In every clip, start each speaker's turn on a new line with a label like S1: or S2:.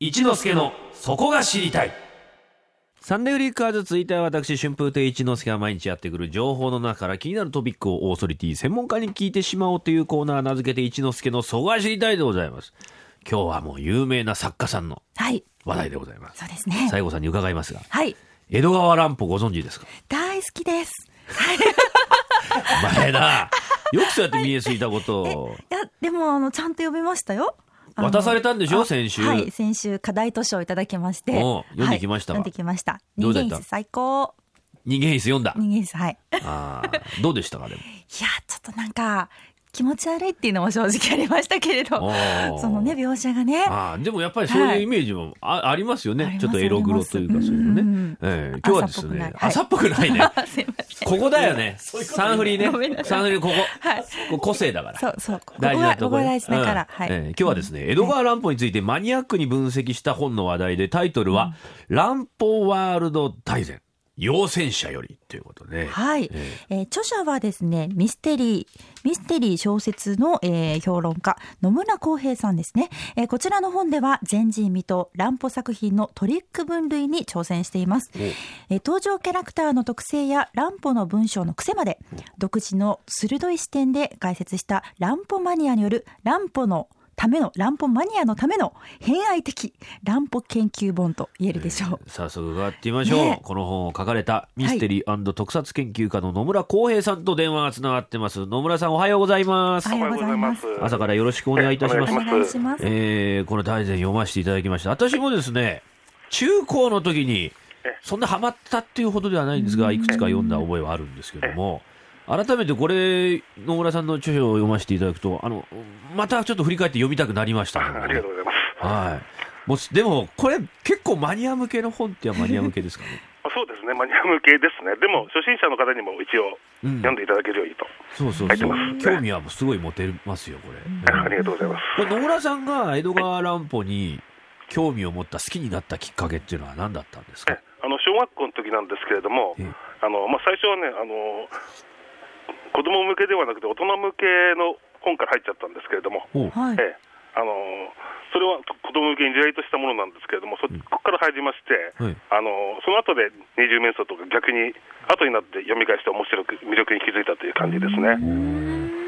S1: 一之助のそこが知りたいサンデーウリーカーズツイッターは私春風亭一之輔が毎日やってくる情報の中から気になるトピックをオーソリティ専門家に聞いてしまおうというコーナー名付けて一之輔のそこが知りたいでございます今日はもう有名な作家さんの
S2: はい。
S1: 話題でございます
S2: そうですね。
S1: 西郷さんに伺いますが
S2: はい。
S1: 江戸川乱歩ご存知ですか？
S2: 大好きです。
S1: 前だよくそうやって見えすぎたことを
S2: いや、でも、あの、ちゃんと読みましたよ。
S1: 渡されたんでしょ
S2: あ
S1: 先週。
S2: はい、先週課題図書をいただきまして。
S1: 読んできましたわ。
S2: はい読んできました。人間室最高。
S1: 人間椅子読んだ？
S2: 人間室、はい。いや、
S1: あーどうでしたかでも？
S2: ちょっとなんか、気持ち悪いっていうのも正直ありましたけれど。そのね、描写がね。
S1: ああでもやっぱりそういうイメージもあ,、ありますよね。ちょっとエログロというかそういうのね、ええ今日はですね朝
S2: 朝
S1: っぽくないね。ここだよね。サンフリーね。サンフリーここ、
S2: はい。
S1: 個性だから。
S2: そうそう。ここ
S1: 大事な
S2: が、
S1: ところね。
S2: ここが大事だから。
S1: うん。
S2: はい。
S1: ええ今日はですね、江戸川乱歩についてマニアックに分析した本の話題でタイトルは「乱歩ワールド大全要戦者より」ということで、
S2: はい、
S1: え
S2: え。ー著者はですねミステリーミステリー小説の、えー評論家野村康平さんですね、えーこちらの本では前人未到乱歩作品のトリック分類に挑戦しています、
S1: お。
S2: えー登場キャラクターの特性や乱歩の文章の癖まで独自の鋭い視点で解説した乱歩マニアによる乱歩のための乱歩マニアのための偏愛的乱歩研究本と言えるでしょう、
S1: 早速伺ってみましょう、
S2: ね。
S1: この本を書かれたミステリー特撮研究家の野村康平さんと電話がつながってます。野村さんおはようございます。
S2: おはようございます。
S1: 朝からよろしくお願いいたします。
S2: お願いします。
S1: えーこの大全読ませていただきました。私もですね中高の時にそんなハマったっていうほどではないんですがいくつか読んだ覚えはあるんですけども改めてこれ野村さんの著書を読ませていただくとあのまたちょっと振り返って読みたくなりました。の で
S3: ありがとうございます。
S1: はい。もうでもこれ結構マニア向けの本ってはマニア向けですかね？
S3: あそうですね、マニア向けですね。でも、初心者の方にも一応、
S1: うん。
S3: 読んでいただけるようにと。
S1: そうそうそう。
S3: 入ってます。
S1: 興味はすごい持てますよこれ、
S3: あ ありがとうございます。
S1: 野村さんが江戸川乱歩に興味を持った好きになったきっかけっていうのは何だったんですか？
S3: え。あの小学校の時なんですけれども、
S1: ええ。
S3: あのまあ、最初はねあの、子供向けではなくて、大人向けの本から入っちゃったんですけれども、ええ。あのそれは子供向けに時代としたものなんですけれども、そここから入りまして、
S1: はい。
S3: あのその後で二十面相とか逆に後になって読み返して面白く魅力に気づいたという感じですね。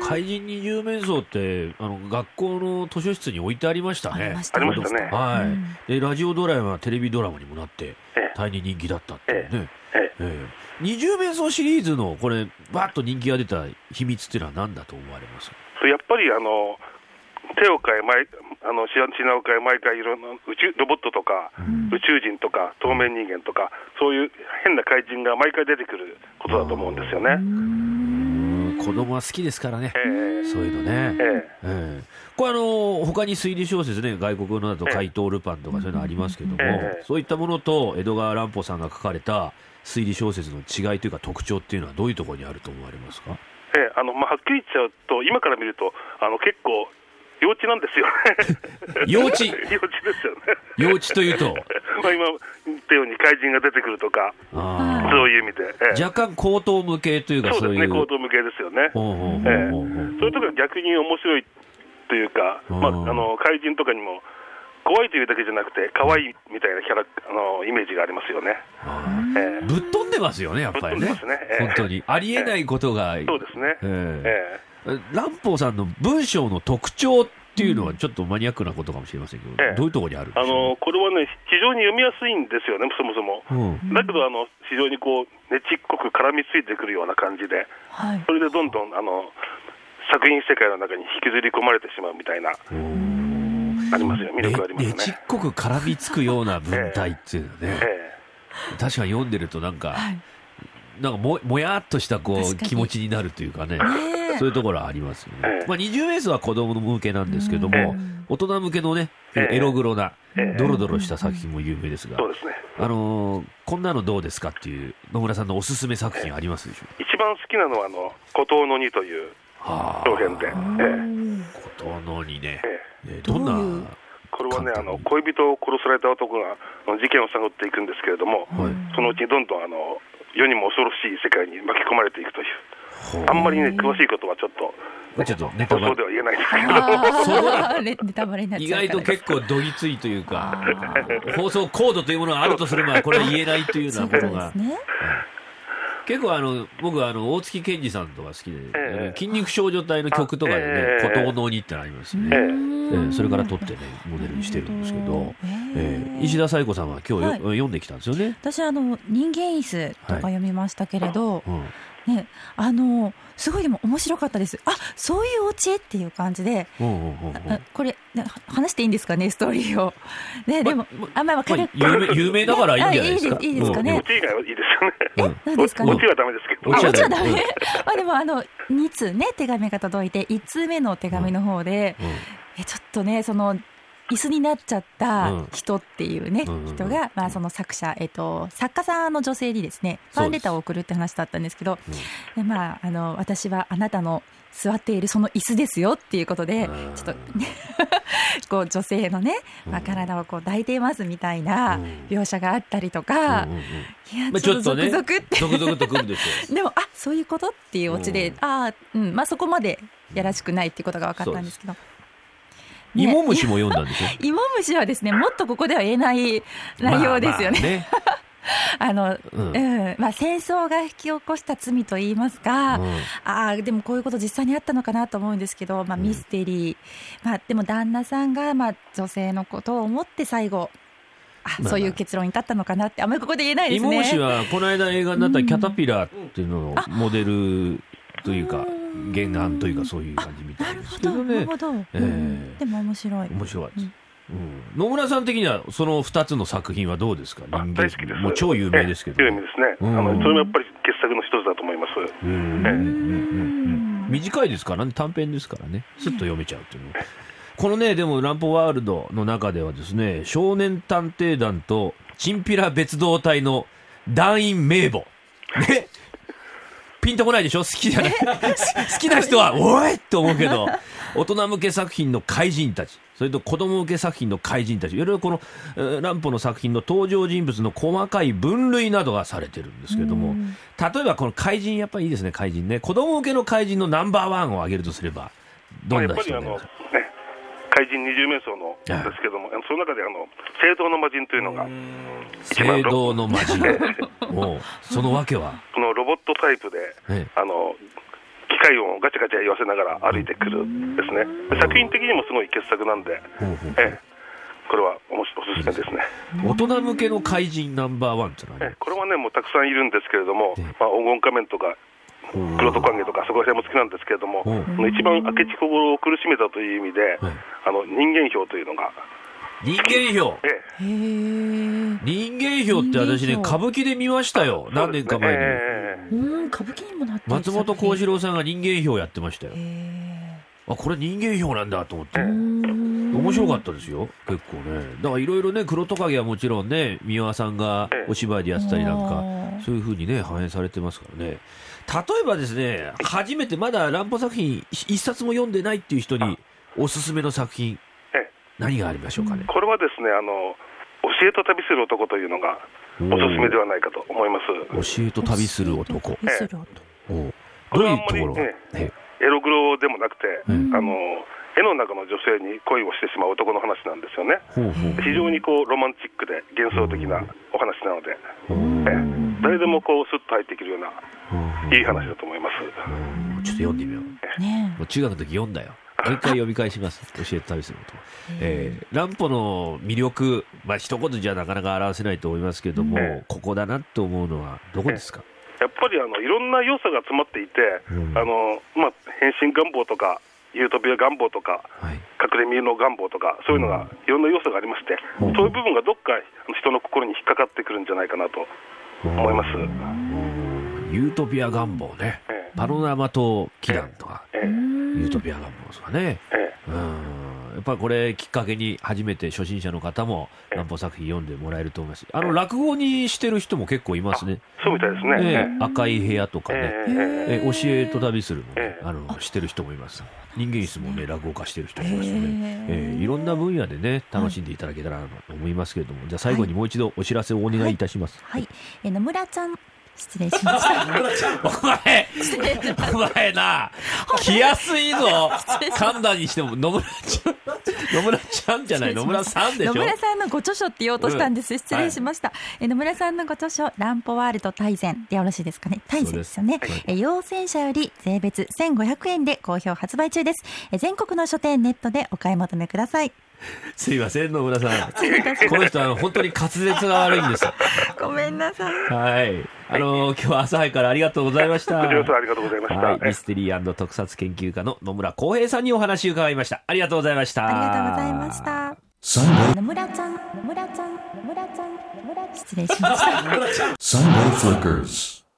S1: 怪人二十面相ってあの学校の図書室に置いてありましたね。
S2: ありました
S3: ね。
S1: はい、
S2: うん。
S1: でラジオドラマテレビドラマにもなって
S3: ええ。
S1: 大変人気だったっていうね、
S3: ええ
S1: ええ。二十面相シリーズのこれバッと人気が出た秘密っていうのは何だと思われます？
S3: そうやっぱりあの手を変え、毎あの品品を変え、毎回いろんな宇宙ロボットとか、宇宙人とか、透明人間とか、そういう変な怪人が毎回出てくることだと思うんですよね。
S1: うん子供は好きですからね、
S3: ええ。
S1: そういうのね、
S3: え
S1: え。えこれあの他に推理小説ね外国のだと怪盗ルパンとかそういうのありますけども、
S3: ええ。
S1: そういったものと江戸川乱歩さんが書かれた推理小説の違いというか特徴っていうのはどういうところにあると思われますか？
S3: ええあのまあ、はっきり言っちゃうと、今から見ると、あの結構、幼稚なんですよ。ね。
S1: 幼稚。
S3: 幼稚ですよね。
S1: 幼稚というと
S3: まあ今言ったように怪人が出てくるとか、
S1: あ
S3: そういう意味で、ええ。
S1: ー若干高等無形というか
S3: そうですね、高等向けですよね。そういうところが逆に面白いというか、まあ、あ
S1: うん
S3: の怪人とかにも怖いというだけじゃなくて、可愛いみたいなキャラあのイメージがありますよね。
S1: あ
S3: ええ。
S1: ーぶっ飛んでますよねやっぱりね。
S3: ねええ。
S1: 本当に。ありえないことが、
S3: そうですね。
S1: ええ。
S3: え
S1: 乱歩さんの文章の特徴っていうのはちょっとマニアックなことかもしれませんけど、
S3: ええ
S1: どういうところにあるんで
S3: えあ
S1: しょう
S3: のこれはね、非常に読みやすいんですよね、そもそも。
S1: うん。
S3: だけどあの、非常にこう、ねちっこく絡みついてくるような感じで、
S2: はい。
S3: それでどんどんあの作品世界の中に引きずり込まれてしまうみたいな、ありますよ、魅力あります
S1: ね。ねちっ
S3: ね。
S1: こく絡みつくような文体っていうのね、
S3: え
S1: 確かに読んでるとなんか、
S2: はい。
S1: なんかももやっとしたこう気持ちになるというかねそういうところはありますよね、
S3: ええ。
S1: まあ、20ベースは子供向けなんですけども、
S3: え
S1: 大人向けのね、
S3: ええ。
S1: エログロな、
S3: ええ。
S1: ドロドロした作品も有名ですが、
S3: そうですね。
S1: あのーこんなのどうですかっていう野村さんのおすすめ作品ありますでしょう？
S3: 一番好きなのは、あの、孤島の2という
S1: かは
S3: 表現で、ええ。
S1: ことのにね、
S3: え
S1: え。ーどんな
S3: これはね、あの恋人を殺された男が事件を探っていくんですけれども、
S1: はい。
S3: そのうちにどんどんあの世にも恐ろしい世界に巻き込まれていくというあんまりね、詳しいことはちょっと
S1: ちょっとネタバレ。
S3: では言えないですけど。
S2: ネネタバレになっ
S1: 意
S2: ちゃう。から
S1: 外と結構どぎついというか放送コードというものがあるとすればこれは言えないというようなものが。
S2: ね。
S1: 結構あの僕はあの大月健二さんとか好きで、
S3: ええ。
S1: 筋肉少女隊の曲とかでね
S3: あえ「
S1: 孤島の鬼」ってのありますよね、
S3: ええ。
S1: ええ。それから撮ってねモデルにしてるんですけど、ええ。石田紗友子さんは今日よ、
S2: はい。
S1: 読んできたんですよね。
S2: 私あの人間椅子とか読みましたけれど、
S1: うん
S2: ねあのすごいでも面白かったです。あそういうお家っていう感じで、
S1: うんうんうんう。ん
S2: あこれね話していいんですかねストーリーを。ねでも、あまあまあ
S1: まあ
S2: 軽く、
S1: 有名有名だからいいんじゃないですか。
S2: あいいですかね。
S3: オチ以外はいいですよね。
S1: うん
S2: 何ですかね。
S3: オチはダメですけど。
S1: オチは
S2: あ、もちろんダメ。
S1: うん
S2: まあでもあの2通ね手紙が届いて1通目の手紙の方で、
S1: うん。
S2: えちょっとねその椅子になっちゃった人っていうね、
S1: うん
S2: 人が、まあ、その作者、えっと、作家さんの女性にですねファンレターを送るって話だったんですけど
S1: うん。
S2: で、まあ、あの私はあなたの座っているその椅子ですよっていうことで
S1: うん。
S2: ちょっとね こう女性のね、まあ、
S1: うん
S2: 体をこう抱いていますみたいな
S1: うん。
S2: 描写があったりとか、
S1: うんうんうん。
S2: いや
S1: まあ
S2: ちょっと続
S1: ね
S2: 々って。
S1: 続々とくるで
S2: もあそういうことっていうオチで、あ、うんまあ、そこまでやらしくないっていうことが分かったんですけど。
S1: う。芋虫も読んだんでしょ？
S2: 芋虫はですねもっとここでは言えない内容ですよね。
S1: まあまあ
S2: あの
S1: うん。
S2: うん。まあ、戦争が引き起こした罪といいますか、
S1: うん。
S2: ああでもこういうこと実際にあったのかなと思うんですけど、まあ、
S1: うん。
S2: ミステリー、まあ、でも旦那さんが、まあ、女性のことを思って最後あ、
S1: まあ
S2: そういう結論に至ったのかなってあんまりここで言えないですね。
S1: 芋虫はこの間映画になったキャタピラーっていうののモデルというか原案というかそういう感じみた
S2: ないる
S1: です
S2: ほど、な
S1: けど。ね
S2: るほど、
S1: ええ。
S2: うん。でも面白い。
S1: 面白いです、
S2: うん。
S1: うん。野村さん的にはその2つの作品はどうですか？
S3: あ
S1: 人間。
S3: 大好きです。
S1: もう超有名ですけど、
S3: ええ有名ですね。
S1: うん。
S3: あのそれもやっぱり傑作の一つだと思います。
S1: うん。うん。うん。うん。うん。
S2: ん
S1: 短いですからね。短編ですからね。すっと読めちゃうっていうの。はこのねでも「ランポワールド」の中ではですね少年探偵団とチンピラ別動隊の団員名簿。ねピンとこないでしょ？好きじゃない。好きな人はおいって思うけど大人向け作品の怪人たち。それと子供向け作品の怪人たち。いろいろこのえー乱歩の作品の登場人物の細かい分類などがされてるんですけれども
S2: うん。
S1: 例えばこの怪人やっぱりいいですね怪人ね。子供向けの怪人のナンバーワンを挙げるとすればどんな人になりますか、
S3: 怪人二十面相のですけども、その中であの聖堂の魔人というのが、一番
S1: 聖堂の魔人。そのわけは、
S3: このロボットタイプで、
S1: え
S3: あの機械音をガチャガチャ言わせながら歩いてくるですね。で作品的にもすごい傑作なんで、
S1: ほうほう
S3: ええ。これはおもしおすすめですね。
S1: 大人向けの怪人ナンバーワンってのはね
S3: ええこれはね、もうたくさんいるんですけれども
S1: ええ、
S3: まあ、黄金仮面とか、黒トカゲとか、そこら辺も好きなんですけれども、一番明智小五郎を苦しめたという意味で、
S1: はい
S3: あの人間票というのが、
S1: 人間票？
S3: ええ。
S1: 人間票って私ね歌舞伎で見ましたよ。何年か前に、
S3: そう
S2: ん歌舞伎にもなってる
S1: 松本幸四郎さんが人間票やってましたよ。
S2: へ
S1: あこれ人間票なんだと思って。面白かったですよ。結構ね。だからいろいろね黒トカゲはもちろんね三輪さんがお芝居でやってたりなんかそういうふうにね反映されてますからね。例えばですね初めてまだ乱歩作品一冊も読んでないっていう人におすすめの作品
S3: ええ。
S1: 何がありましょうかね、
S3: これはですねあの、教えと旅する男というのがおすすめではないかと思います。
S1: 教えと旅する男。
S2: 旅する男。
S1: おうどういうところ？が、
S3: これはあんまり
S1: え。
S3: エログロでもなくて、
S1: うん。
S3: あの絵の中の女性に恋をしてしまう男の話なんですよね。
S1: ほうほう
S3: 非常にこうロマンチックで幻想的なお話なので、
S1: ほう。
S3: ええ。誰でもこうスッと入ってくるようないい話だと思います。
S1: う。んちょっと読んでみよう。
S2: ね
S1: もう中学の時読んだよ。もう一回読み返します。教えて旅すること。えー、乱歩の魅力、まあ一言じゃなかなか表せないと思いますけども、
S3: ええ
S1: ここだなと思うのはどこですか、
S3: やっぱりあのいろんな要素が詰まっていて、
S1: うん
S3: あのまあ、変身願望とか、ユートピア願望とか、
S1: はい。
S3: 隠れ見の願望とか、そういうのが、いろんな要素がありまして、
S1: うん
S3: そういう部分がどっか人の心に引っかかってくるんじゃないかなと思います。
S1: うんユートピア願望ね。
S3: ええ
S1: パノラマと祈願とか、
S3: ええ
S1: ユートピア願望ですかね。
S3: え
S1: うん。やっぱりこれきっかけに初めて初心者の方も
S3: ええ
S1: 乱歩作品読んでもらえると思います。あの、落語にしてる人も結構いますね。
S3: えそうみたいですね。
S1: ええ
S3: え
S1: 赤い部屋とかね。
S3: ええ
S1: え教えと旅するのね、
S3: ええ
S1: あのしてる人もいます。人間椅子もね、落語家してる人もいますね。
S2: え
S1: ええいろんな分野でね、楽しんでいただけたらなと思いますけれども、じゃあ最後にもう一度お知らせをお願いいたします。
S2: はい、えー野村ちゃん失礼しました。
S1: お前、お前な、来やすいぞ。神田にしても、野村ちゃん、野村ちゃんじゃない、野村さんでしょ？
S2: 野村さんのご著書って言おうとしたんです。
S1: うん
S2: 失礼しました。え野村さんのご著書、ランポワールド大全でよろしいですかね？大全ですよね。え陽性者より税別1500円で好評発売中です。え全国の書店ネットでお買い求めください。
S1: すいません、野村さん。この人は本当に滑舌が悪いんです。
S2: ごめんなさい。
S1: はい。あの今日は朝早くからありがとうございました。
S3: こちらこそありがとうございました。
S1: はい、ミステリー特撮研究家の野村光平さんにお話を伺いました。ありがとうございました。
S2: ありがとうございました。野村ちゃん、野村ちゃん、野村ちゃん、野村失礼しました。
S4: Sunday Flickers.